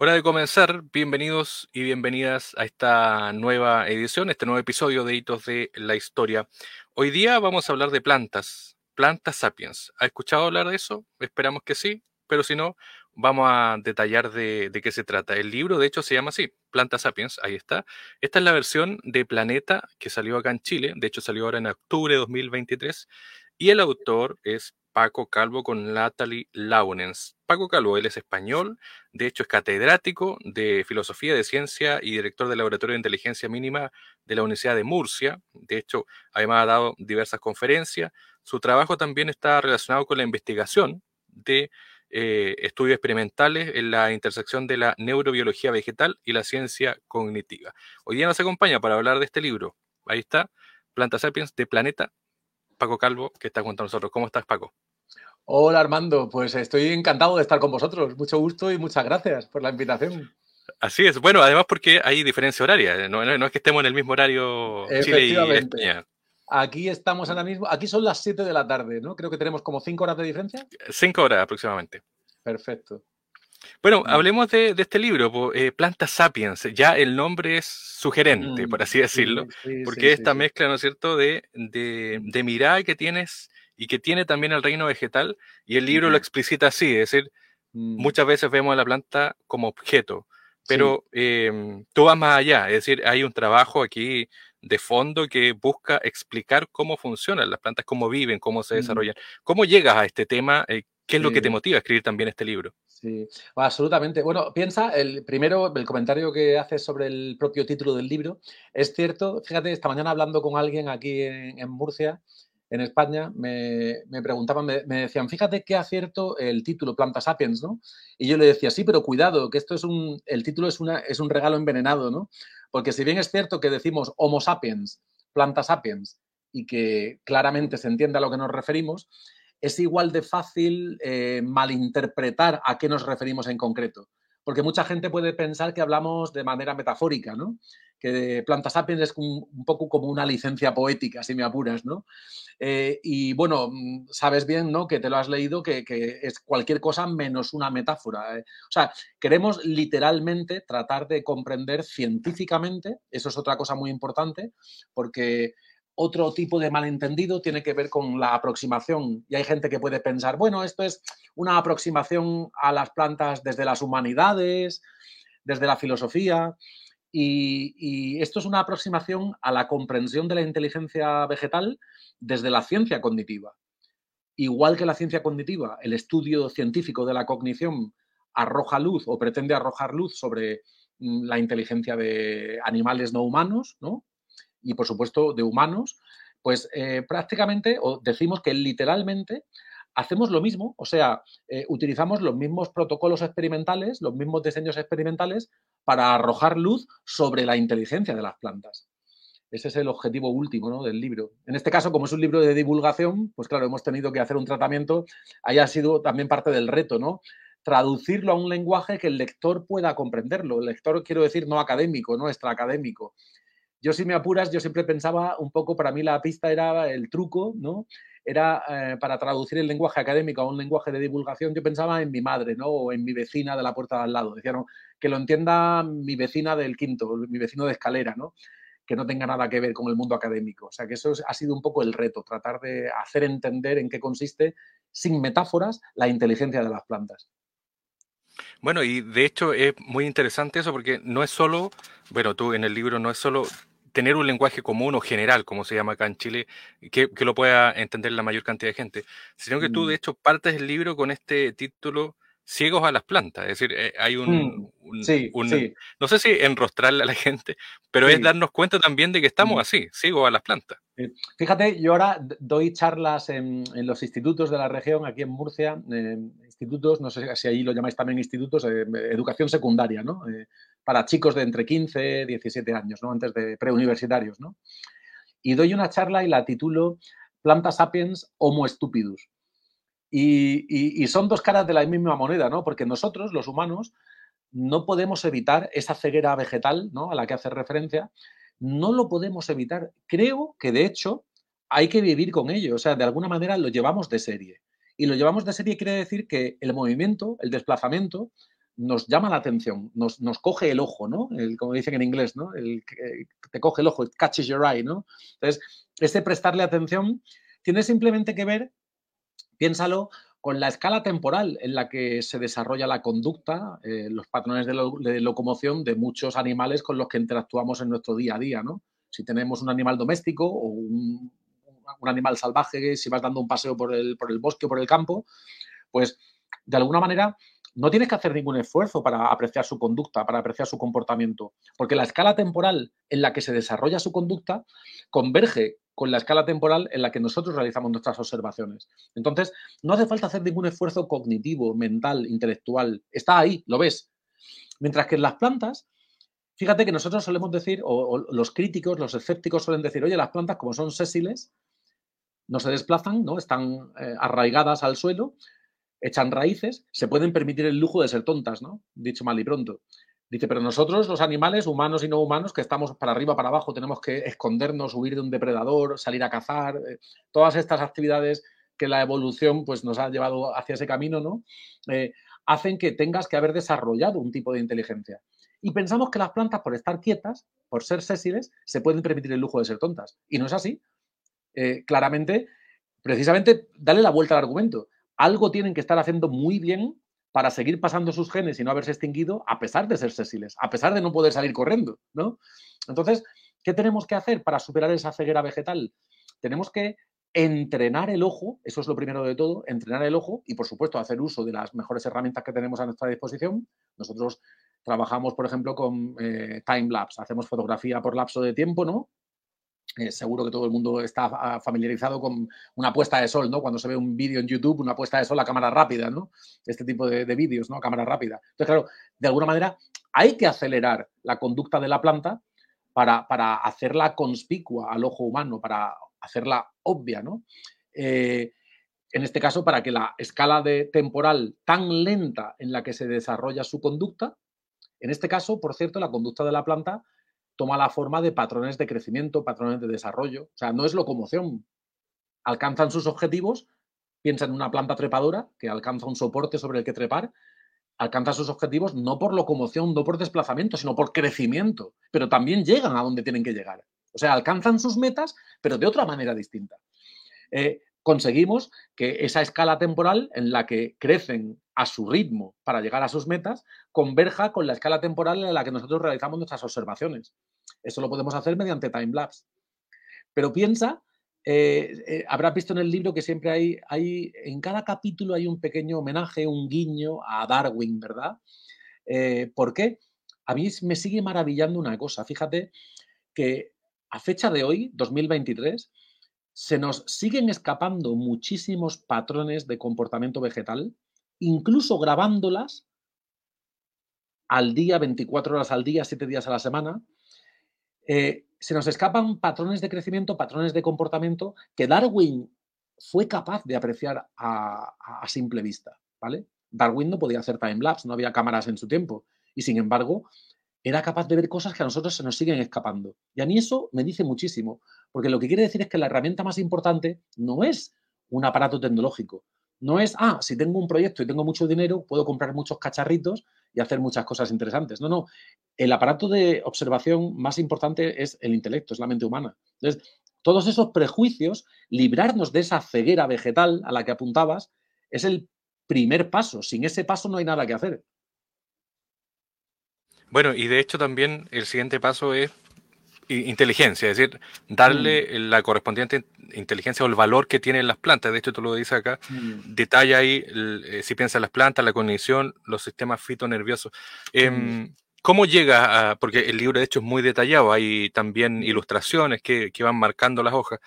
Hora de comenzar. Bienvenidos y bienvenidas a esta nueva edición, este nuevo episodio de Hitos de la Historia. Hoy día vamos a hablar de plantas, plantas sapiens. ¿Ha escuchado hablar de eso? Esperamos que sí, pero si no, vamos a detallar de, qué se trata. El libro, de hecho, se llama así, Plantas Sapiens, ahí está. Esta es la versión de Planeta que salió acá en Chile, de hecho salió ahora en octubre de 2023, y el autor es Paco Calvo con Natalie Launens. Paco Calvo, él es español, de hecho es catedrático de Filosofía de Ciencia y director del Laboratorio de Inteligencia Mínima de la Universidad de Murcia. De hecho, además ha dado diversas conferencias. Su trabajo también está relacionado con la investigación de eh, estudios experimentales en la intersección de la neurobiología vegetal y la ciencia cognitiva. Hoy día nos acompaña para hablar de este libro. Ahí está, Planta Sapiens de Planeta, Paco Calvo, que está junto a nosotros. ¿Cómo estás, Paco? Hola Armando, pues estoy encantado de estar con vosotros. Mucho gusto y muchas gracias por la invitación. Así es, bueno, además porque hay diferencia horaria, no, es que estemos en el mismo horario Chile y España. Aquí estamos ahora mismo, aquí son las 7 de la tarde, ¿no? Creo que tenemos como 5 horas de diferencia. 5 horas aproximadamente. Perfecto. Bueno, hablemos de, este libro, eh, Plantas Sapiens. Ya el nombre es sugerente, mm, por así decirlo, porque esta mezcla, ¿no es cierto?, de, de, de mirada que tienes y que tiene también el reino vegetal, y el libro lo explicita así, es decir, mm. muchas veces vemos a la planta como objeto, pero em, tú vas más allá, es decir, hay un trabajo aquí de fondo que busca explicar cómo funcionan las plantas, cómo viven, cómo se desarrollan. ¿Cómo llegas a este tema? Eh, ¿Qué es lo que te motiva a escribir también este libro? Sí, absolutamente. Bueno, piensa, el primero, el comentario que haces sobre el propio título del libro, es cierto, fíjate, esta mañana hablando con alguien aquí en Murcia, en España me, preguntaban, me, decían, fíjate qué acierto el título, Planta Sapiens, ¿no? Y yo le decía, sí, pero cuidado, que esto es un, el título es, una, es un regalo envenenado, ¿no? Porque si bien es cierto que decimos Homo sapiens, Planta Sapiens, y que claramente se entiende a lo que nos referimos, es igual de fácil eh, malinterpretar a qué nos referimos en concreto. Porque mucha gente puede pensar que hablamos de manera metafórica, ¿no? Que Planta Sapiens es un, poco como una licencia poética, si me apuras, ¿no? Eh, y bueno, mm, sabes bien, ¿no? Que te lo has leído, que, es cualquier cosa menos una metáfora. ¿eh? O sea, queremos literalmente tratar de comprender científicamente, eso es otra cosa muy importante, porque otro tipo de malentendido tiene que ver con la aproximación. Y hay gente que puede pensar, bueno, esto es una aproximación a las plantas desde las humanidades, desde la filosofía. y, esto es una aproximación a la comprensión de la inteligencia vegetal desde la ciencia cognitiva. Igual que la ciencia cognitiva, el estudio científico de la cognición arroja luz o pretende arrojar luz sobre mm, la inteligencia de animales no humanos, ¿no? Y por supuesto de humanos, pues eh, prácticamente, o decimos que literalmente hacemos lo mismo, o sea, eh, utilizamos los mismos protocolos experimentales, los mismos diseños experimentales para arrojar luz sobre la inteligencia de las plantas. Ese es el objetivo último del libro. En este caso, como es un libro de divulgación, pues claro, hemos tenido que hacer un tratamiento, haya sido también parte del reto, ¿no? Traducirlo a un lenguaje que el lector pueda comprenderlo. El lector, quiero decir, no académico, no extraacadémico. Yo, si me apuras, yo siempre pensaba un poco, para mí la pista era el truco, ¿no? Era eh, para traducir el lenguaje académico a un lenguaje de divulgación, yo pensaba en mi madre, ¿no? O en mi vecina de la puerta de al lado. Decían, que lo entienda mi vecina del quinto, mi vecino de escalera, ¿no? que no tenga nada que ver con el mundo académico. O sea que eso ha sido un poco el reto, tratar de hacer entender en qué consiste, sin metáforas, la inteligencia de las plantas. Bueno, y de hecho es muy interesante eso porque no es solo, bueno, tú en el libro no es solo tener un lenguaje común o general, como se llama acá en Chile, que, que lo pueda entender la mayor cantidad de gente, sino que tú de mm. hecho partes el libro con este título ciegos a las plantas. Es decir, eh, hay un, mm, sí, no sé si enrostrarle a la gente, pero es darnos cuenta también de que estamos mm. así, ciegos a las plantas. Fíjate, yo ahora doy charlas en, los institutos de la región, aquí en Murcia, institutos, no sé si ahí lo llamáis también institutos, eh, educación secundaria, ¿no? Eh, para chicos de entre 15 y 17 años, ¿no? Antes de preuniversitarios, ¿no? Y doy una charla y la titulo Planta Sapiens Homo Stupidus. Y, son dos caras de la misma moneda, ¿no? Porque nosotros, los humanos, no podemos evitar esa ceguera vegetal, ¿no? A la que hace referencia. No lo podemos evitar. Creo que, de hecho, hay que vivir con ello. O sea, de alguna manera lo llevamos de serie. Y lo llevamos de serie quiere decir que el movimiento, el desplazamiento, nos llama la atención, nos, coge el ojo, ¿no? como dicen en inglés, ¿no? El, te coge el ojo, it catches your eye, ¿no? Entonces, ese prestarle atención tiene simplemente que ver, piénsalo, con la escala temporal en la que se desarrolla la conducta, eh, los patrones de, locomoción de muchos animales con los que interactuamos en nuestro día a día, ¿no? Si tenemos un animal doméstico o un, animal salvaje, si vas dando un paseo por el, por el bosque o por el campo, pues de alguna manera no tienes que hacer ningún esfuerzo para apreciar su conducta, para apreciar su comportamiento, porque la escala temporal en la que se desarrolla su conducta converge con la escala temporal en la que nosotros realizamos nuestras observaciones. Entonces, no hace falta hacer ningún esfuerzo cognitivo, mental, intelectual. Está ahí, lo ves. Mientras que en las plantas, fíjate que nosotros solemos decir, o, los críticos, los escépticos suelen decir, oye, las plantas como son sésiles, no se desplazan, ¿no? están eh, arraigadas al suelo, echan raíces, se pueden permitir el lujo de ser tontas, ¿no? Dicho mal y pronto. Dice, pero nosotros, los animales, humanos y no humanos, que estamos para arriba, para abajo, tenemos que escondernos, huir de un depredador, salir a cazar, eh, todas estas actividades que la evolución pues, nos ha llevado hacia ese camino, ¿no? Eh, hacen que tengas que haber desarrollado un tipo de inteligencia. Y pensamos que las plantas, por estar quietas, por ser sésiles, se pueden permitir el lujo de ser tontas. Y no es así. Eh, claramente, precisamente, dale la vuelta al argumento algo tienen que estar haciendo muy bien para seguir pasando sus genes y no haberse extinguido a pesar de ser sésiles, a pesar de no poder salir corriendo, ¿no? Entonces, ¿qué tenemos que hacer para superar esa ceguera vegetal? Tenemos que entrenar el ojo, eso es lo primero de todo, entrenar el ojo y, por supuesto, hacer uso de las mejores herramientas que tenemos a nuestra disposición. Nosotros trabajamos, por ejemplo, con eh, time lapse, hacemos fotografía por lapso de tiempo, ¿no? Eh, seguro que todo el mundo está ah, familiarizado con una puesta de sol, ¿no? Cuando se ve un vídeo en YouTube, una puesta de sol a cámara rápida, ¿no? Este tipo de, vídeos, ¿no? A cámara rápida. Entonces, claro, de alguna manera hay que acelerar la conducta de la planta para, hacerla conspicua al ojo humano, para hacerla obvia, ¿no? Eh, en este caso, para que la escala de temporal tan lenta en la que se desarrolla su conducta, en este caso, por cierto, la conducta de la planta toma la forma de patrones de crecimiento, patrones de desarrollo. O sea, no es locomoción. Alcanzan sus objetivos, piensa en una planta trepadora que alcanza un soporte sobre el que trepar, alcanza sus objetivos no por locomoción, no por desplazamiento, sino por crecimiento, pero también llegan a donde tienen que llegar. O sea, alcanzan sus metas, pero de otra manera distinta. Eh, conseguimos que esa escala temporal en la que crecen a su ritmo para llegar a sus metas converja con la escala temporal en la que nosotros realizamos nuestras observaciones. Eso lo podemos hacer mediante time-lapse. Pero piensa, eh, eh, habrás visto en el libro que siempre hay, hay, en cada capítulo hay un pequeño homenaje, un guiño a Darwin, ¿verdad? Eh, ¿Por qué? A mí me sigue maravillando una cosa. Fíjate que a fecha de hoy, 2023, se nos siguen escapando muchísimos patrones de comportamiento vegetal, incluso grabándolas al día, 24 horas al día, 7 días a la semana, eh, se nos escapan patrones de crecimiento, patrones de comportamiento que Darwin fue capaz de apreciar a, simple vista, ¿vale? Darwin no podía hacer time-lapse, no había cámaras en su tiempo, y sin embargo era capaz de ver cosas que a nosotros se nos siguen escapando. Y a mí eso me dice muchísimo, porque lo que quiere decir es que la herramienta más importante no es un aparato tecnológico, no es, ah, si tengo un proyecto y tengo mucho dinero, puedo comprar muchos cacharritos y hacer muchas cosas interesantes. No, no. El aparato de observación más importante es el intelecto, es la mente humana. Entonces, todos esos prejuicios, librarnos de esa ceguera vegetal a la que apuntabas, es el primer paso. Sin ese paso no hay nada que hacer. Bueno, y de hecho también el siguiente paso es inteligencia, es decir, darle mm. la correspondiente inteligencia o el valor que tienen las plantas. De hecho, tú lo dices acá, mm. detalla ahí, eh, si piensas en las plantas, la cognición, los sistemas fitonerviosos. Eh, ¿Cómo llega a, porque el libro de hecho es muy detallado, hay también ilustraciones que, que van marcando las hojas,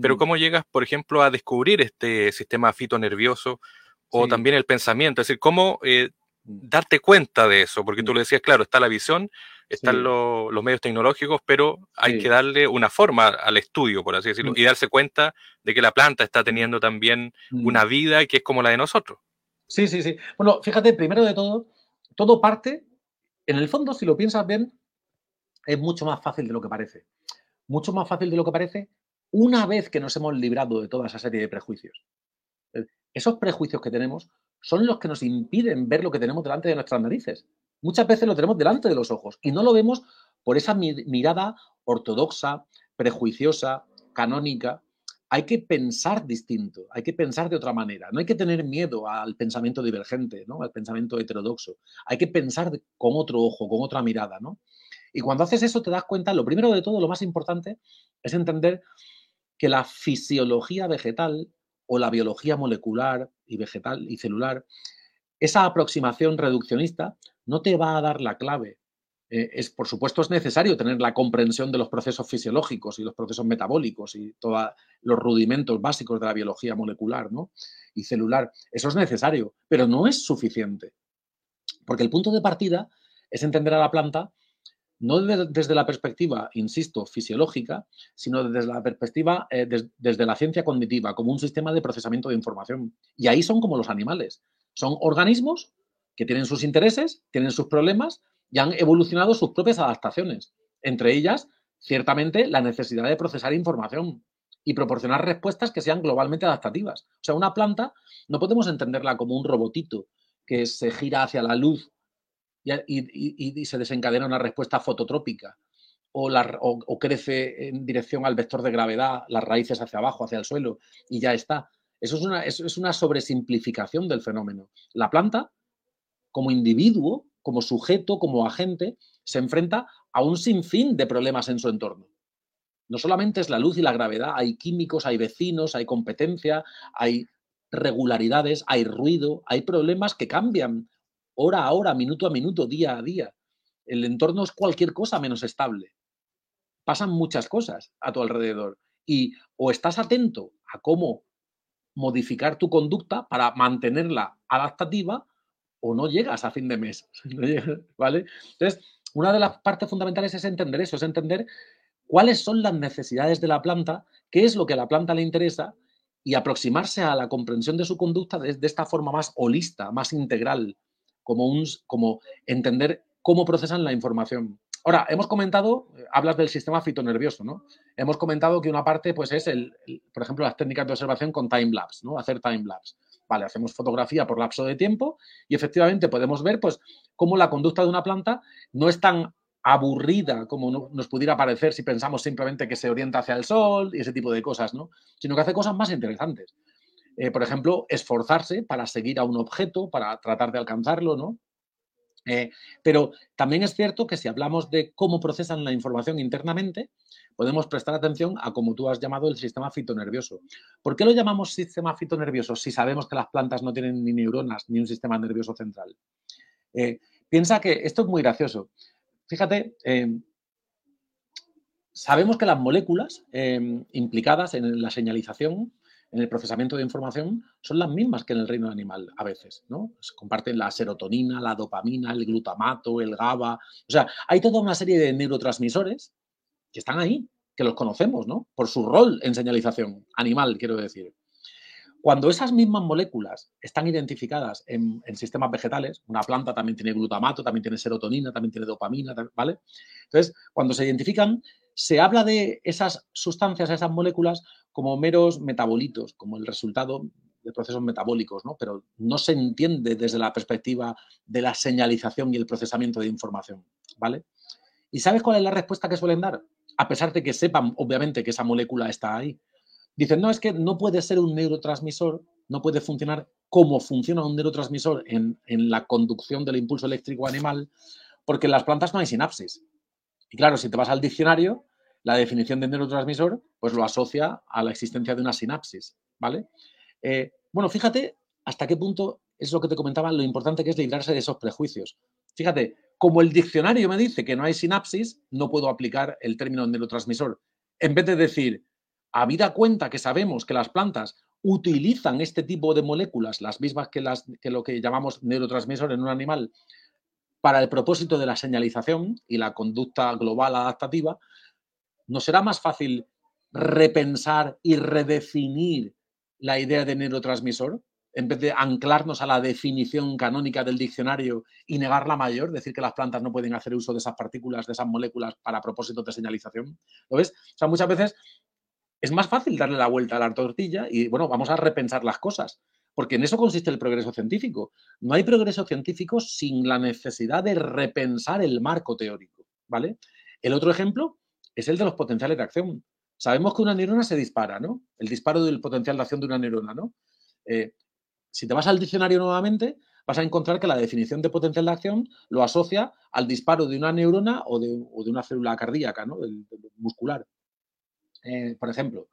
pero cómo llegas, por ejemplo, a descubrir este sistema fitonervioso o también el pensamiento? Es decir, ¿cómo eh, darte cuenta de eso? Porque tú lo decías, claro, está la visión, están los medios tecnológicos, pero hay que darle una forma al estudio, por así decirlo, mm. y darse cuenta de que la planta está teniendo también mm. una vida que es como la de nosotros. Sí, sí, sí. Bueno, fíjate, primero de todo, todo parte, en el fondo, si lo piensas bien, es mucho más fácil de lo que parece. Mucho más fácil de lo que parece una vez que nos hemos librado de toda esa serie de prejuicios. esos prejuicios que tenemos son los que nos impiden ver lo que tenemos delante de nuestras narices. Muchas veces lo tenemos delante de los ojos y no lo vemos por esa mirada ortodoxa, prejuiciosa, canónica. Hay que pensar distinto, hay que pensar de otra manera. No hay que tener miedo al pensamiento divergente, ¿no? al pensamiento heterodoxo. Hay que pensar con otro ojo, con otra mirada. ¿no? Y cuando haces eso te das cuenta, lo primero de todo, lo más importante, es entender que la fisiología vegetal o la biología molecular y vegetal y celular, esa aproximación reduccionista no te va a dar la clave. Eh, es, por supuesto, es necesario tener la comprensión de los procesos fisiológicos y los procesos metabólicos y todos los rudimentos básicos de la biología molecular ¿no? y celular. Eso es necesario, pero no es suficiente. Porque el punto de partida es entender a la planta no desde la perspectiva, insisto, fisiológica, sino desde la perspectiva, eh, desde la ciencia cognitiva, como un sistema de procesamiento de información. Y ahí son como los animales. Son organismos que tienen sus intereses, tienen sus problemas y han evolucionado sus propias adaptaciones. Entre ellas, ciertamente, la necesidad de procesar información y proporcionar respuestas que sean globalmente adaptativas. O sea, una planta no podemos entenderla como un robotito que se gira hacia la luz y, se desencadena una respuesta fototrópica o, crece en dirección al vector de gravedad, las raíces hacia abajo, hacia el suelo, y ya está. Eso es una, es una sobresimplificación del fenómeno. La planta, como individuo, como sujeto, como agente, se enfrenta a un sinfín de problemas en su entorno. No solamente es la luz y la gravedad, hay químicos, hay vecinos, hay competencia, hay regularidades, hay ruido, hay problemas que cambian hora a hora, minuto a minuto, día a día. El entorno es cualquier cosa menos estable. Pasan muchas cosas a tu alrededor y o estás atento a cómo modificar tu conducta para mantenerla adaptativa o no llegas a fin de mes. ¿Vale? Entonces, una de las partes fundamentales es entender eso, es entender cuáles son las necesidades de la planta, qué es lo que a la planta le interesa y aproximarse a la comprensión de su conducta de, de esta forma más holista, más integral, como, un, como entender cómo procesan la información. Ahora, hemos comentado, eh, hablas del sistema fitonervioso, ¿no? Hemos comentado que una parte, pues, es, el, por ejemplo, las técnicas de observación con time lapse, ¿no? Hacer time lapse. Vale, hacemos fotografía por lapso de tiempo y efectivamente podemos ver, pues, cómo la conducta de una planta no es tan aburrida como nos pudiera parecer si pensamos simplemente que se orienta hacia el sol y ese tipo de cosas, ¿no? Sino que hace cosas más interesantes. Eh, por ejemplo, esforzarse para seguir a un objeto, para tratar de alcanzarlo, ¿no? Eh, pero también es cierto que si hablamos de cómo procesan la información internamente, podemos prestar atención a como tú has llamado el sistema fitonervioso. ¿Por qué lo llamamos sistema fitonervioso si sabemos que las plantas no tienen ni neuronas ni un sistema nervioso central? Eh, piensa que esto es muy gracioso. Fíjate, sabemos que las moléculas implicadas en la señalización en el procesamiento de información son las mismas que en el reino animal a veces, ¿no? Se comparten la serotonina, la dopamina, el glutamato, el GABA. O sea, hay toda una serie de neurotransmisores que están ahí, que los conocemos, ¿no? Por su rol en señalización animal, quiero decir. Cuando esas mismas moléculas están identificadas en, en, sistemas vegetales, una planta también tiene glutamato, también tiene serotonina, también tiene dopamina, ¿vale? Entonces, cuando se identifican, se habla de esas sustancias, esas moléculas, como meros metabolitos, como el resultado de procesos metabólicos, ¿no? Pero no se entiende desde la perspectiva de la señalización y el procesamiento de información, ¿vale? ¿Y sabes cuál es la respuesta que suelen dar? A pesar de que sepan, obviamente, que esa molécula está ahí. Dicen, no, es que no puede ser un neurotransmisor, no puede funcionar como funciona un neurotransmisor en, en la conducción del impulso eléctrico animal, porque en las plantas no hay sinapsis. Y claro, si te vas al diccionario, la definición de neurotransmisor pues lo asocia a la existencia de una sinapsis, ¿vale? Eh, bueno, fíjate hasta qué punto es lo que te comentaba, lo importante que es librarse de esos prejuicios. Fíjate, como el diccionario me dice que no hay sinapsis, no puedo aplicar el término neurotransmisor. En vez de decir, habida cuenta que sabemos que las plantas utilizan este tipo de moléculas, las mismas que, las, que lo que llamamos neurotransmisor en un animal, para el propósito de la señalización y la conducta global adaptativa, ¿No será más fácil repensar y redefinir la idea de neurotransmisor en vez de anclarnos a la definición canónica del diccionario y negar la mayor, decir que las plantas no pueden hacer uso de esas partículas, de esas moléculas para propósitos de señalización? ¿Lo ves? O sea, muchas veces es más fácil darle la vuelta a la tortilla y, bueno, vamos a repensar las cosas. porque en eso consiste el progreso científico. No hay progreso científico sin la necesidad de repensar el marco teórico, ¿vale? El otro ejemplo es el de los potenciales de acción. Sabemos que una neurona se dispara, ¿no? El disparo del potencial de acción de una neurona, ¿no? Eh, si te vas al diccionario nuevamente, vas a encontrar que la definición de potencial de acción lo asocia al disparo de una neurona o de, una célula cardíaca, ¿no? muscular. Eh, por ejemplo,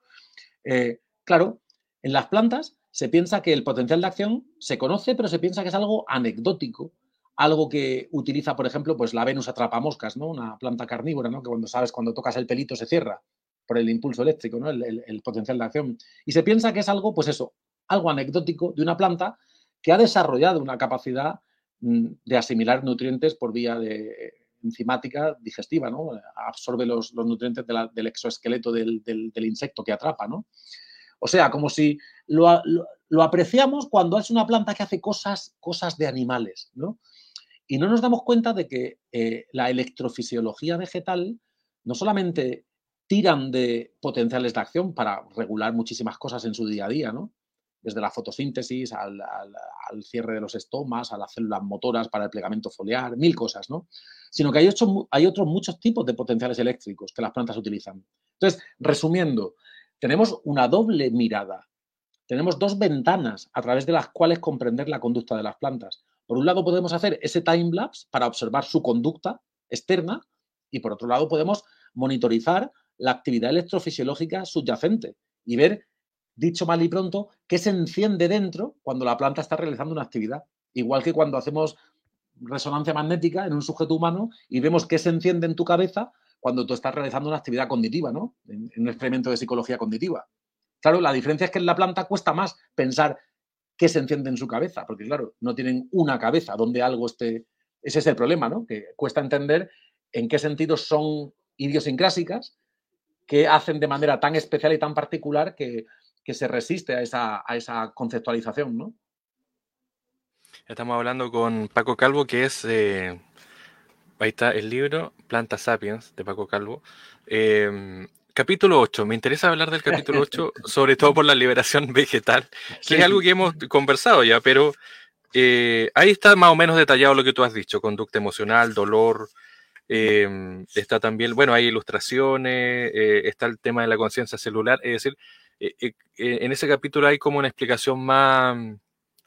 eh, claro, en las plantas se piensa que el potencial de acción se conoce, pero se piensa que es algo anecdótico, algo que utiliza, por ejemplo, pues la Venus atrapamoscas, ¿no? Una planta carnívora, ¿no? Que cuando sabes, cuando tocas el pelito se cierra por el impulso eléctrico, ¿no? El, potencial de acción. Y se piensa que es algo, pues eso, algo anecdótico de una planta que ha desarrollado una capacidad mm, de asimilar nutrientes por vía de enzimática digestiva, ¿no? Absorbe los, nutrientes del exoesqueleto del, insecto que atrapa, ¿no? O sea, como si lo, apreciamos cuando es una planta que hace cosas, cosas de animales, ¿no? Y no nos damos cuenta de que eh, la electrofisiología vegetal no solamente tiran de potenciales de acción para regular muchísimas cosas en su día a día, ¿no? Desde la fotosíntesis al, cierre de los estomas, a las células motoras para el plegamento foliar, mil cosas, ¿no? Sino que hay, hay otros muchos tipos de potenciales eléctricos que las plantas utilizan. Entonces, resumiendo, tenemos una doble mirada. Tenemos dos ventanas a través de las cuales comprender la conducta de las plantas. Por un lado podemos hacer ese time lapse para observar su conducta externa y por otro lado podemos monitorizar la actividad electrofisiológica subyacente y ver, dicho mal y pronto, qué se enciende dentro cuando la planta está realizando una actividad. Igual que cuando hacemos resonancia magnética en un sujeto humano y vemos qué se enciende en tu cabeza cuando tú estás realizando una actividad cognitiva, ¿no? En, un experimento de psicología cognitiva. Claro, la diferencia es que en la planta cuesta más pensar qué se enciende en su cabeza, porque claro, no tienen una cabeza donde algo esté. Ese es el problema, ¿no? Que cuesta entender en qué sentido son idiosincrásicas que hacen de manera tan especial y tan particular que, se resiste a esa, conceptualización, ¿no? Estamos hablando con Paco Calvo, que es eh, Ahí está el libro Planta Sapiens de Paco Calvo. Em, capítulo 8. Me interesa hablar del capítulo 8, sobre todo por la liberación vegetal, que es algo que hemos conversado ya, pero eh, ahí está más o menos detallado lo que tú has dicho, conducta emocional, dolor. Em, está también, bueno, hay ilustraciones, eh, está el tema de la conciencia celular, es decir, eh, en ese capítulo hay como una explicación más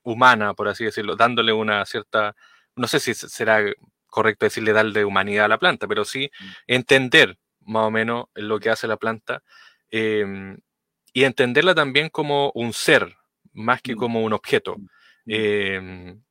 humana, por así decirlo, dándole una cierta, no sé si será correcto decirle darle humanidad a la planta, pero sí mm. entender más o menos lo que hace la planta em, y entenderla también como un ser, más que mm. como un objeto. Mm. Em,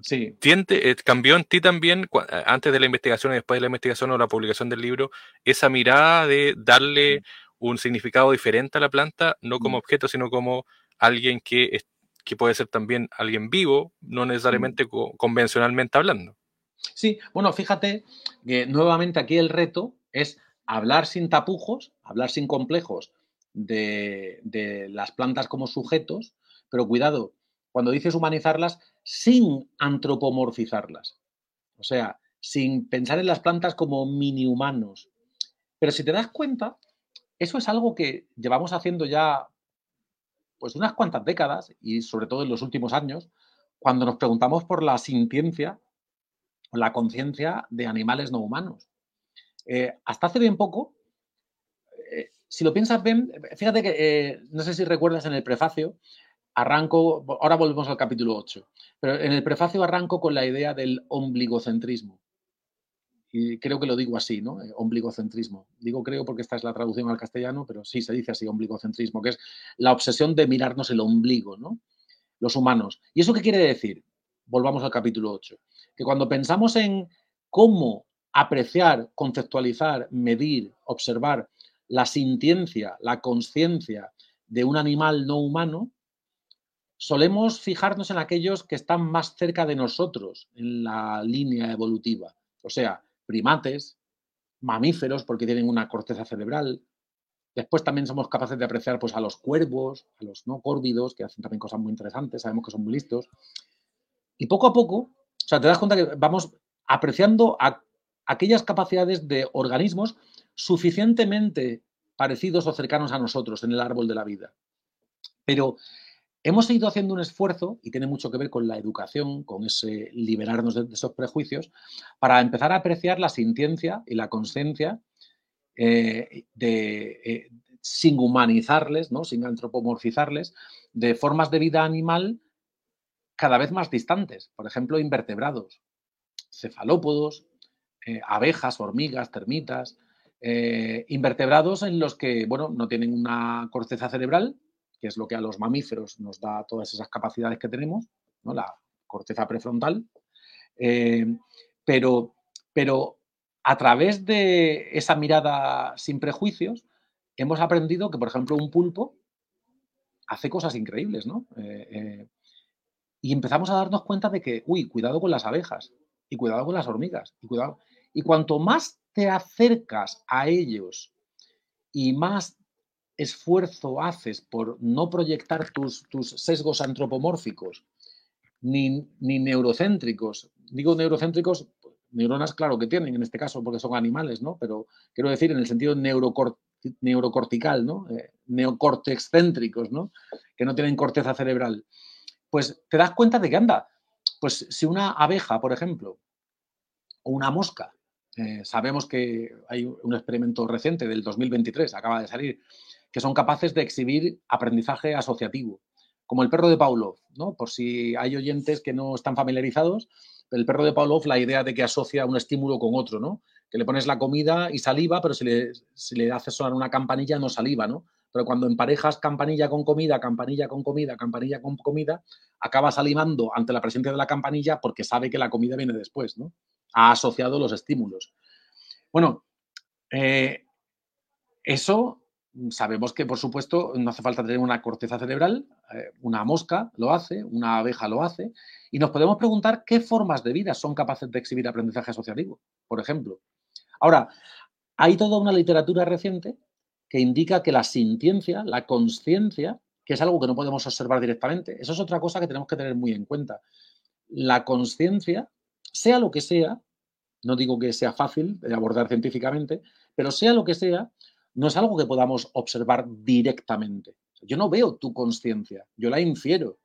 sí. Eh, cambió en ti también, antes de la investigación y después de la investigación o la publicación del libro, esa mirada de darle un significado diferente a la planta, no como objeto, sino como alguien que, que puede ser también alguien vivo, no necesariamente convencionalmente hablando. Sí, bueno, fíjate que nuevamente aquí el reto es hablar sin tapujos, hablar sin complejos de, las plantas como sujetos, pero cuidado, cuando dices humanizarlas, sin antropomorfizarlas. O sea, sin pensar en las plantas como mini humanos. Pero si te das cuenta, eso es algo que llevamos haciendo ya pues unas cuantas décadas y sobre todo en los últimos años, cuando nos preguntamos por la sintiencia la conciencia de animales no humanos. Eh, hasta hace bien poco, eh, si lo piensas bien, fíjate que, eh, no sé si recuerdas en el prefacio, arranco, ahora volvemos al capítulo 8, pero en el prefacio arranco con la idea del ombligocentrismo. Y creo que lo digo así, ¿no? Ombligocentrismo. Digo creo porque esta es la traducción al castellano, pero sí se dice así, ombligocentrismo, que es la obsesión de mirarnos el ombligo, ¿no? Los humanos. ¿Y eso qué quiere decir? Volvamos al capítulo 8 que cuando pensamos en cómo apreciar, conceptualizar, medir, observar la sintiencia, la conciencia de un animal no humano, solemos fijarnos en aquellos que están más cerca de nosotros en la línea evolutiva. O sea, primates, mamíferos porque tienen una corteza cerebral. Después también somos capaces de apreciar pues, a los cuervos, a los no córvidos, que hacen también cosas muy interesantes, sabemos que son muy listos. Y poco a poco o sea, te das cuenta que vamos apreciando aquellas capacidades de organismos suficientemente parecidos o cercanos a nosotros en el árbol de la vida. Pero Hemos ido haciendo un esfuerzo, y tiene mucho que ver con la educación, con ese liberarnos de, esos prejuicios, para empezar a apreciar la sintiencia y la conciencia eh, de, eh, sin humanizarles, ¿no? sin antropomorfizarles, de formas de vida animal cada vez más distantes. Por ejemplo, invertebrados, cefalópodos, eh, abejas, hormigas, termitas, invertebrados en los que bueno, no tienen una corteza cerebral, que es lo que a los mamíferos nos da todas esas capacidades que tenemos, ¿no? la corteza prefrontal, pero, pero a través de esa mirada sin prejuicios, hemos aprendido que, por ejemplo, un pulpo hace cosas increíbles, ¿no? Eh, eh, y empezamos a darnos cuenta de que, uy, cuidado con las abejas, y cuidado con las hormigas, y cuidado. Y cuanto más te acercas a ellos y más esfuerzo haces por no proyectar tus, sesgos antropomórficos ni, ni, neurocéntricos, digo neurocéntricos neuronas, claro que tienen en este caso porque son animales, ¿no? Pero quiero decir en el sentido neurocortical, ¿no? Eh, neocortexcéntricos, ¿no? Que no tienen corteza cerebral. Pues te das cuenta de que anda. Pues si una abeja, por ejemplo, o una mosca, eh, sabemos que hay un experimento reciente del 2023, acaba de salir, que son capaces de exhibir aprendizaje asociativo, como el perro de Pavlov, ¿no? Por si hay oyentes que no están familiarizados, el perro de Pavlov, la idea de que asocia un estímulo con otro, ¿no? Que le pones la comida y saliva, pero si le, si le haces sonar una campanilla no saliva, ¿no? Pero cuando emparejas campanilla con comida, campanilla con comida, campanilla con comida, acaba salivando ante la presencia de la campanilla porque sabe que la comida viene después, ¿no? Ha asociado los estímulos. Bueno, eh, eso sabemos que, por supuesto, no hace falta tener una corteza cerebral, eh, una mosca lo hace, una abeja lo hace, y nos podemos preguntar qué formas de vida son capaces de exhibir aprendizaje asociativo, por ejemplo. Ahora, hay toda una literatura reciente que indica que la sintiencia, la conciencia, que es algo que no podemos observar directamente, eso es otra cosa que tenemos que tener muy en cuenta. La conciencia, sea lo que sea, no digo que sea fácil de abordar científicamente, pero sea lo que sea, no es algo que podamos observar directamente. Yo no veo tu conciencia, yo la infiero.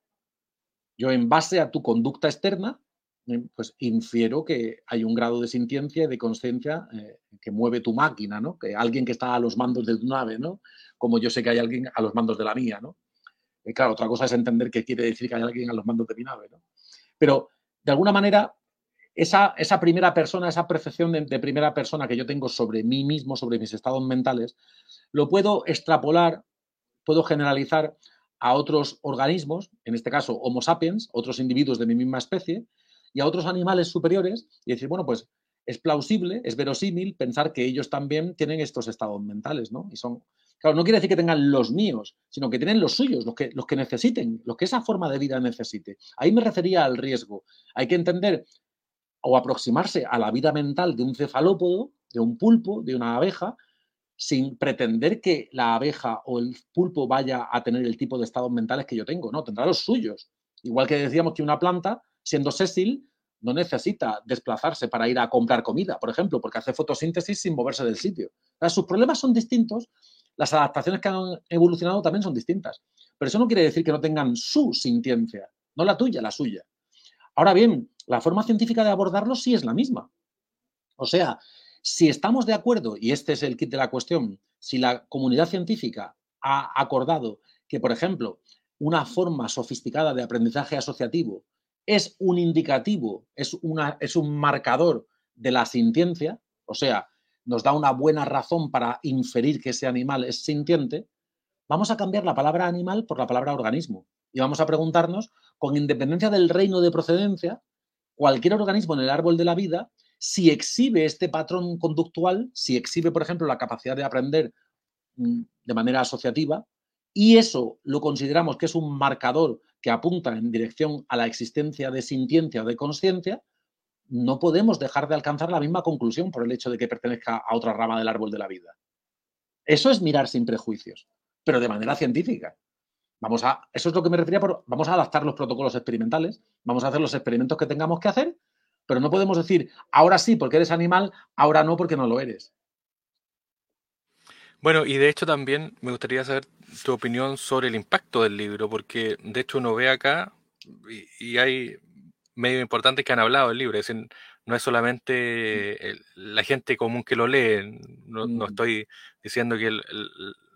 Yo en base a tu conducta externa, eh, pues infiero que hay un grado de sintiencia y de conciencia eh, que mueve tu máquina, ¿no? Que alguien que está a los mandos de tu nave, ¿no? Como yo sé que hay alguien a los mandos de la mía, ¿no? Y claro, otra cosa es entender qué quiere decir que hay alguien a los mandos de mi nave, ¿no? Pero de alguna manera esa, primera persona, esa percepción de, primera persona que yo tengo sobre mí mismo, sobre mis estados mentales, lo puedo extrapolar, puedo generalizar a otros organismos, en este caso Homo sapiens, otros individuos de mi misma especie, y a otros animales superiores, y decir, bueno, pues es plausible, es verosímil pensar que ellos también tienen estos estados mentales, ¿no? Y son, claro, no quiere decir que tengan los míos, sino que tienen los suyos, los que, los que necesiten, los que esa forma de vida necesite. Ahí me refería al riesgo. Hay que entender o aproximarse a la vida mental de un cefalópodo, de un pulpo, de una abeja, sin pretender que la abeja o el pulpo vaya a tener el tipo de estados mentales que yo tengo, no, tendrá los suyos. Igual que decíamos que una planta, siendo sésil, no necesita desplazarse para ir a comprar comida, por ejemplo, porque hace fotosíntesis sin moverse del sitio. sus problemas son distintos, las adaptaciones que han evolucionado también son distintas, pero eso no quiere decir que no tengan su sintiencia, no la tuya, la suya. Ahora bien, la forma científica de abordarlo sí es la misma. O sea, si estamos de acuerdo, y este es el kit de la cuestión, si la comunidad científica ha acordado que, por ejemplo, una forma sofisticada de aprendizaje asociativo es un indicativo, es, una, es un marcador de la sintiencia, o sea, nos da una buena razón para inferir que ese animal es sintiente, vamos a cambiar la palabra animal por la palabra organismo. Y vamos a preguntarnos, con independencia del reino de procedencia, cualquier organismo en el árbol de la vida, si exhibe este patrón conductual, si exhibe, por ejemplo, la capacidad de aprender mm, de manera asociativa, y eso lo consideramos que es un marcador que apunta en dirección a la existencia de sintiencia o de conciencia, no podemos dejar de alcanzar la misma conclusión por el hecho de que pertenezca a otra rama del árbol de la vida. Eso es mirar sin prejuicios, pero de manera científica. Vamos a, eso es lo que me refería por, vamos a adaptar los protocolos experimentales, vamos a hacer los experimentos que tengamos que hacer, pero no podemos decir, ahora sí porque eres animal, ahora no porque no lo eres. Bueno, y de hecho también me gustaría saber tu opinión sobre el impacto del libro, porque de hecho uno ve acá y, hay medios importantes que han hablado del libro, es decir, no es solamente la gente común que lo lee, no, mm. estoy diciendo que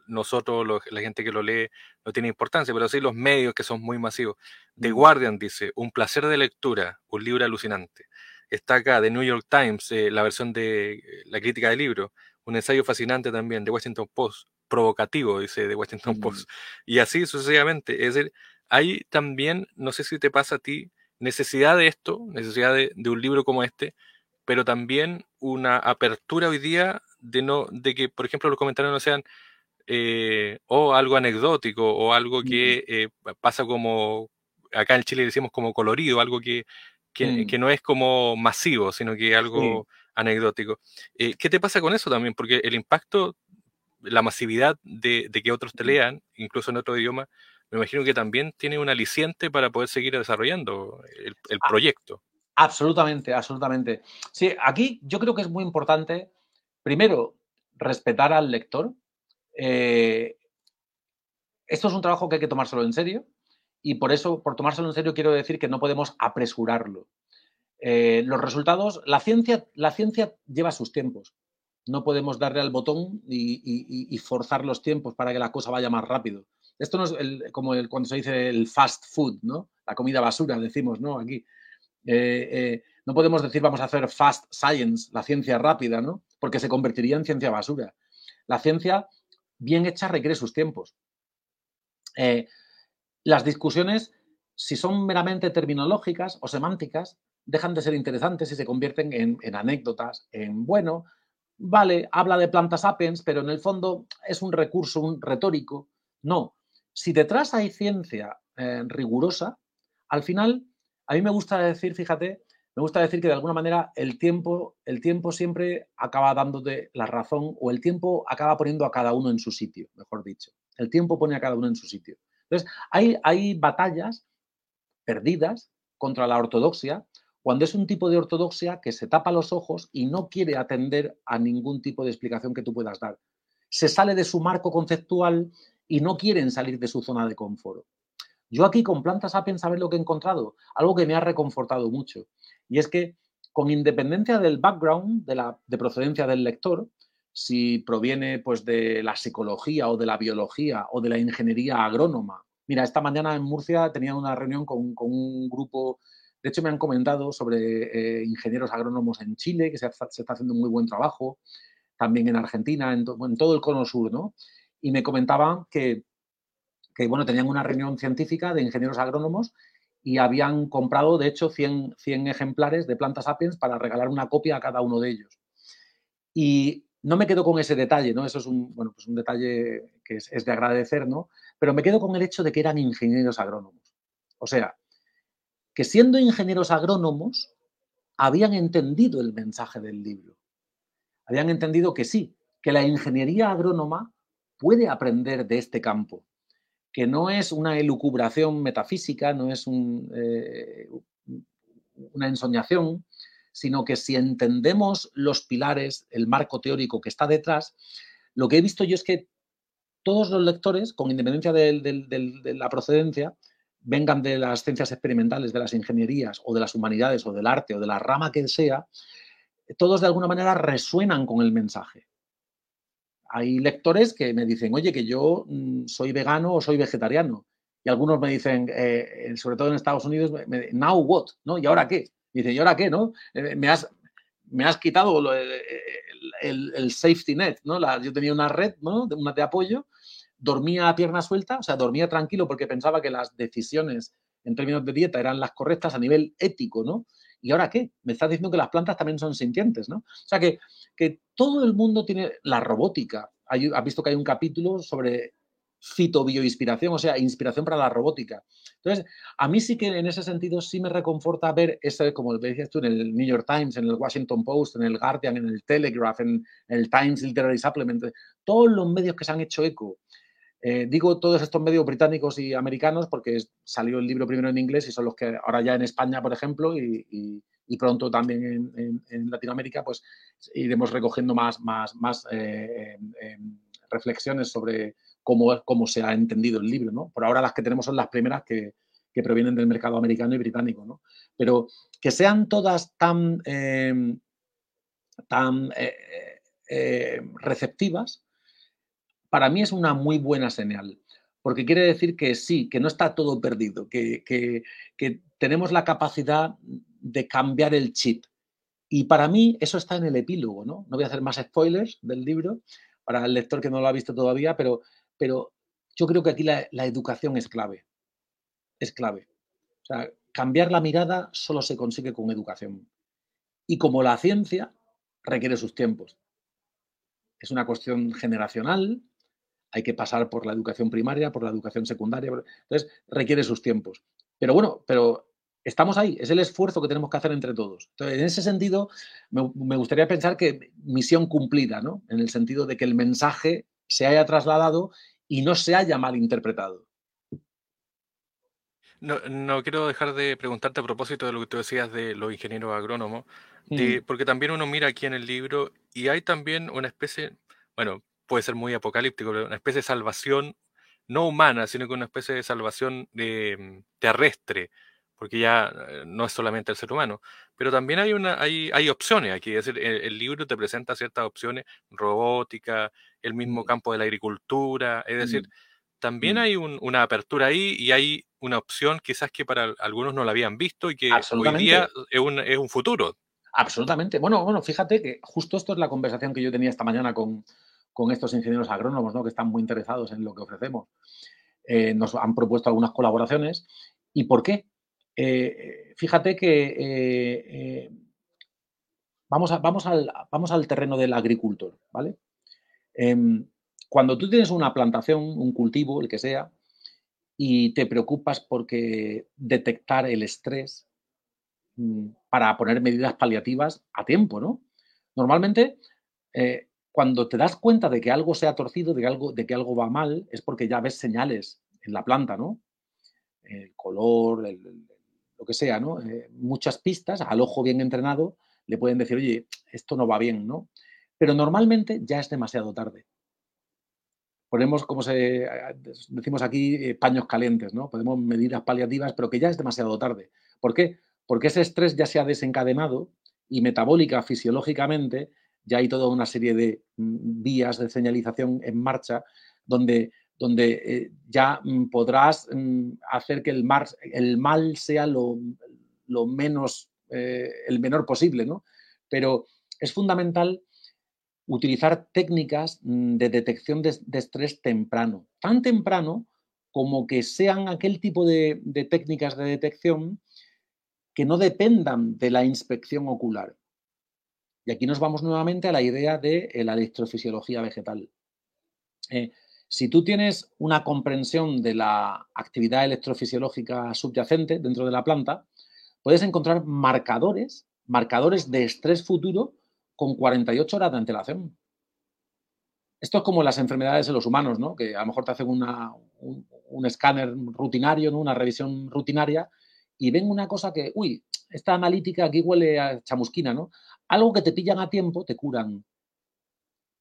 nosotros, la gente que lo lee, no tiene importancia, pero sí los medios que son muy masivos. The. Guardian dice, un placer de lectura, un libro alucinante. Está acá, The New York Times, eh, la versión de eh, la crítica del libro, un ensayo fascinante también, de Washington Post, provocativo, dice The Washington Post, y así sucesivamente. Es decir, hay también, no sé si te pasa a ti, necesidad de esto, necesidad de, un libro como este, pero también una apertura hoy día de no, de que, por ejemplo, los comentarios no sean eh, o algo anecdótico o algo que pasa como, acá en Chile decimos como colorido, algo que, Mm. que, no es como masivo, sino que algo anecdótico. Eh, ¿Qué te pasa con eso también? Porque el impacto, la masividad de, que otros te lean, incluso en otro idioma, me imagino que también tiene un aliciente para poder seguir desarrollando el, ah, proyecto. Absolutamente, absolutamente. Sí, aquí yo creo que es muy importante, primero, respetar al lector. Eh, esto es un trabajo que hay que tomárselo en serio. Y por eso, por tomárselo en serio, quiero decir que no podemos apresurarlo. Eh, los resultados, la ciencia, la ciencia lleva sus tiempos. No podemos darle al botón y, forzar los tiempos para que la cosa vaya más rápido. Esto no es como el, cuando se dice el fast food, ¿no? La comida basura, decimos, ¿no? Aquí. Eh, no podemos decir vamos a hacer fast science, la ciencia rápida, ¿no? Porque se convertiría en ciencia basura. La ciencia bien hecha requiere sus tiempos. Las discusiones, si son meramente terminológicas o semánticas, dejan de ser interesantes y se convierten en, anécdotas, en, bueno, vale, habla de plantas sapiens, pero en el fondo es un recurso un retórico. No, si detrás hay ciencia eh, rigurosa, al final, a mí me gusta decir, fíjate, me gusta decir que de alguna manera el tiempo, el tiempo siempre acaba dándote la razón o el tiempo acaba poniendo a cada uno en su sitio, mejor dicho. El tiempo pone a cada uno en su sitio. Entonces, hay, hay batallas perdidas contra la ortodoxia cuando es un tipo de ortodoxia que se tapa los ojos y no quiere atender a ningún tipo de explicación que tú puedas dar. Se sale de su marco conceptual y no quieren salir de su zona de confort. Yo aquí con Plantas Sapiens, ¿sabes lo que he encontrado? Algo que me ha reconfortado mucho. Y es que, con independencia del background, de, la, de procedencia del lector, si proviene pues, de la psicología o de la biología o de la ingeniería agrónoma. Mira, esta mañana en Murcia tenía una reunión con, un grupo, de hecho me han comentado sobre eh, ingenieros agrónomos en Chile, que se, está haciendo un muy buen trabajo, también en Argentina, en, todo el cono sur, ¿no? Y me comentaban que, que, bueno, tenían una reunión científica de ingenieros agrónomos y habían comprado, de hecho, 100, 100 ejemplares de plantas sapiens para regalar una copia a cada uno de ellos. Y no me quedo con ese detalle, ¿no? Eso es un, bueno, pues un detalle que es, de agradecer, ¿no? Pero me quedo con el hecho de que eran ingenieros agrónomos. O sea, que siendo ingenieros agrónomos, habían entendido el mensaje del libro. Habían entendido que sí, que la ingeniería agrónoma puede aprender de este campo, que no es una elucubración metafísica, no es eh, una ensoñación, sino que si entendemos los pilares, el marco teórico que está detrás, lo que he visto yo es que todos los lectores, con independencia de, la procedencia, vengan de las ciencias experimentales, de las ingenierías o de las humanidades o del arte o de la rama que sea, todos de alguna manera resuenan con el mensaje. Hay lectores que me dicen, oye, que yo mm, soy vegano o soy vegetariano. Y algunos me dicen, eh, sobre todo en Estados Unidos, now what? ¿no? ¿Y ahora qué? dice, ¿y ahora qué? ¿no? Eh, me, has, quitado el, safety net, ¿no? yo tenía una red, ¿no? Una de apoyo, dormía a pierna suelta, o sea, dormía tranquilo porque pensaba que las decisiones en términos de dieta eran las correctas a nivel ético, ¿no? ¿Y ahora qué? Me estás diciendo que las plantas también son sintientes, ¿no? O sea, que, que todo el mundo tiene la robótica. has visto que hay un capítulo sobre fitobioinspiración, o sea, inspiración para la robótica. Entonces, a mí sí que en ese sentido sí me reconforta ver eso, como decías tú, en el New York Times, en el Washington Post, en el Guardian, en el Telegraph, en el Times Literary Supplement, todos los medios que se han hecho eco. Eh, digo todos estos medios británicos y americanos porque salió el libro primero en inglés y son los que ahora ya en España, por ejemplo, y, pronto también en, Latinoamérica, pues iremos recogiendo más, eh, reflexiones sobre cómo, se ha entendido el libro. Por ahora las que tenemos son las primeras que, provienen del mercado americano y británico. ¿no? Pero que sean todas tan, eh, receptivas, para mí es una muy buena señal porque quiere decir que sí, que no está todo perdido, que, que, tenemos la capacidad de cambiar el chip. Y para mí eso está en el epílogo, ¿no? No voy a hacer más spoilers del libro para el lector que no lo ha visto todavía, pero, pero yo creo que aquí la educación es clave. Es clave. O sea, cambiar la mirada solo se consigue con educación. Y como la ciencia requiere sus tiempos. Es una cuestión generacional, hay que pasar por la educación primaria, por la educación secundaria, entonces requiere sus tiempos. Pero bueno, pero estamos ahí, es el esfuerzo que tenemos que hacer entre todos. Entonces, en ese sentido, me, gustaría pensar que misión cumplida, ¿no? En el sentido de que el mensaje se haya trasladado y no se haya mal interpretado. No, quiero dejar de preguntarte a propósito de lo que tú decías de los ingenieros agrónomos, mm. porque también uno mira aquí en el libro y hay también una especie, bueno, puede ser muy apocalíptico, pero una especie de salvación no humana, sino que una especie de salvación mm, terrestre, porque ya eh, no es solamente el ser humano, pero también hay, una, hay, hay opciones aquí, es decir, el, libro te presenta ciertas opciones, robótica, el mismo mm. campo de la agricultura, es decir, mm. también hay una apertura ahí y hay una opción quizás que para algunos no la habían visto y que hoy día es un, es un futuro. Absolutamente. Bueno, bueno, fíjate que justo esto es la conversación que yo tenía esta mañana con, con estos ingenieros agrónomos ¿no? que están muy interesados en lo que ofrecemos. Eh, nos han propuesto algunas colaboraciones. ¿Y por qué? Eh, fíjate que eh, vamos, vamos, al, vamos, al, terreno del agricultor, ¿vale? Em, cuando tú tienes una plantación, un cultivo, el que sea, y te preocupas porque detectar el estrés mm, para poner medidas paliativas a tiempo, ¿no? Normalmente cuando te das cuenta de que algo se ha torcido, de que algo, de que algo va mal, es porque ya ves señales en la planta, ¿no? El color, lo que sea, ¿no? Eh, muchas pistas, al ojo bien entrenado, le pueden decir, oye, esto no va bien, ¿no? Pero normalmente ya es demasiado tarde. Ponemos, como se, decimos aquí, eh, paños calientes, ¿no? Podemos medidas paliativas, pero que ya es demasiado tarde. ¿Por qué? Porque ese estrés ya se ha desencadenado y metabólica, fisiológicamente, ya hay toda una serie de mm, vías de señalización en marcha donde, donde eh, ya mm, podrás mm, hacer que el, el mal sea lo, menos, eh, el menor posible, ¿no? Pero es fundamental utilizar técnicas de detección de, estrés temprano, tan temprano como que sean aquel tipo de, de técnicas de detección que no dependan de la inspección ocular. Y aquí nos vamos nuevamente a la idea de eh, la electrofisiología vegetal. Eh, si tú tienes una comprensión de la actividad electrofisiológica subyacente dentro de la planta, puedes encontrar marcadores, marcadores de estrés futuro con 48 horas de antelación. Esto es como las enfermedades en los humanos, ¿no? Que a lo mejor te hacen un, escáner rutinario, ¿no? una revisión rutinaria, y ven una cosa que, uy, esta analítica aquí huele a chamusquina, ¿no? Algo que te pillan a tiempo, te curan.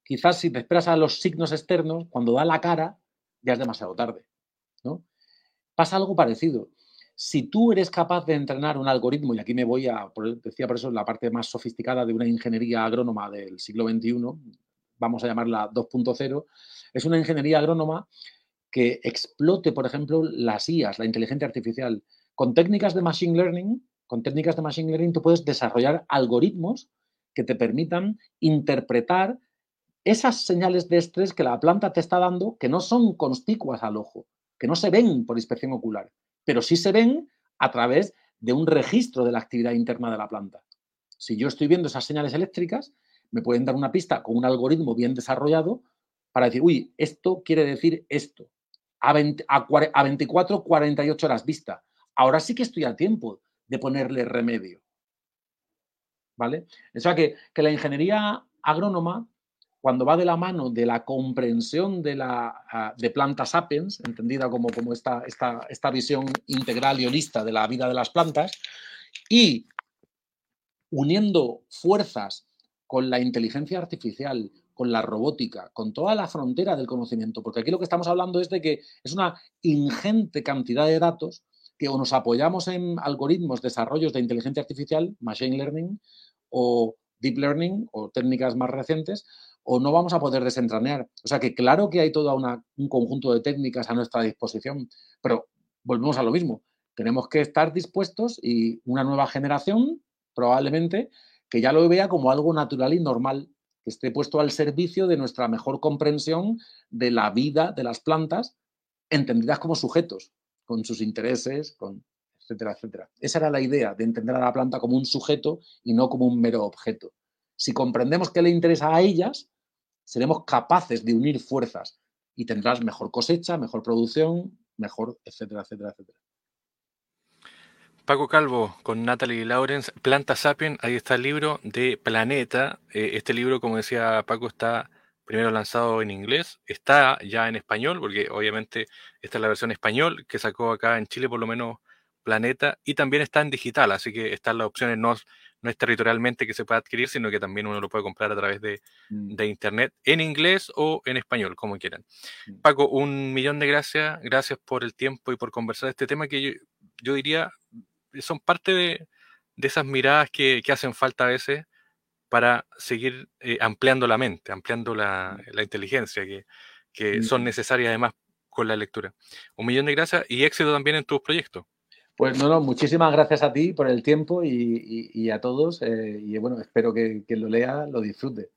Quizás si te esperas a los signos externos, cuando da la cara, ya es demasiado tarde, ¿no? Pasa algo parecido. Si tú eres capaz de entrenar un algoritmo, y aquí me voy a, decía por eso, la parte más sofisticada de una ingeniería agrónoma del siglo XXI, vamos a llamarla 2.0, es una ingeniería agrónoma que explote, por ejemplo, las IAS, la inteligencia artificial, con técnicas de machine learning con técnicas de Machine Learning tú puedes desarrollar algoritmos que te permitan interpretar esas señales de estrés que la planta te está dando que no son conspicuas al ojo, que no se ven por inspección ocular, pero sí se ven a través de un registro de la actividad interna de la planta. Si yo estoy viendo esas señales eléctricas, me pueden dar una pista con un algoritmo bien desarrollado para decir, uy, esto quiere decir esto. A, a 24, 48 horas vista. Ahora sí que estoy a tiempo de ponerle remedio. ¿Vale? O sea que, la ingeniería agrónoma, cuando va de la mano de la comprensión de, la, ah, de plantas sapiens, entendida como, como esta, esta, esta visión integral y holista de la vida de las plantas, y uniendo fuerzas con la inteligencia artificial, con la robótica, con toda la frontera del conocimiento, porque aquí lo que estamos hablando es de que es una ingente cantidad de datos que o nos apoyamos en algoritmos, desarrollos de inteligencia artificial, machine learning o deep learning o técnicas más recientes, o no vamos a poder desentrañar. O sea que claro que hay todo un conjunto de técnicas a nuestra disposición, pero volvemos a lo mismo. Tenemos que estar dispuestos y una nueva generación, probablemente, que ya lo vea como algo natural y normal, que esté puesto al servicio de nuestra mejor comprensión de la vida de las plantas, entendidas como sujetos, con sus intereses, con etcétera, etcétera. Esa era la idea, de entender a la planta como un sujeto y no como un mero objeto. Si comprendemos qué le interesa a ellas, seremos capaces de unir fuerzas y tendrás mejor cosecha, mejor producción, mejor, etcétera, etcétera, etcétera. Paco Calvo con Natalie Lawrence, Planta Sapien, ahí está el libro de Planeta. Eh, este libro, como decía Paco, está primero lanzado en inglés, está ya en español, porque obviamente esta es la versión español que sacó acá en Chile por lo menos Planeta, y también está en digital, así que están las opciones, no, no es territorialmente que se pueda adquirir, sino que también uno lo puede comprar a través de, mm. internet, en inglés o en español, como quieran. Mm. Paco, un millón de gracias, gracias por el tiempo y por conversar de este tema que yo, diría son parte de, esas miradas que, hacen falta a veces para seguir eh, ampliando la mente, ampliando la, inteligencia, que, que son necesarias además con la lectura. Un millón de gracias y éxito también en tus proyectos. Pues no, no, muchísimas gracias a ti por el tiempo y, a todos. Eh, y bueno, espero que quien lo lea lo disfrute.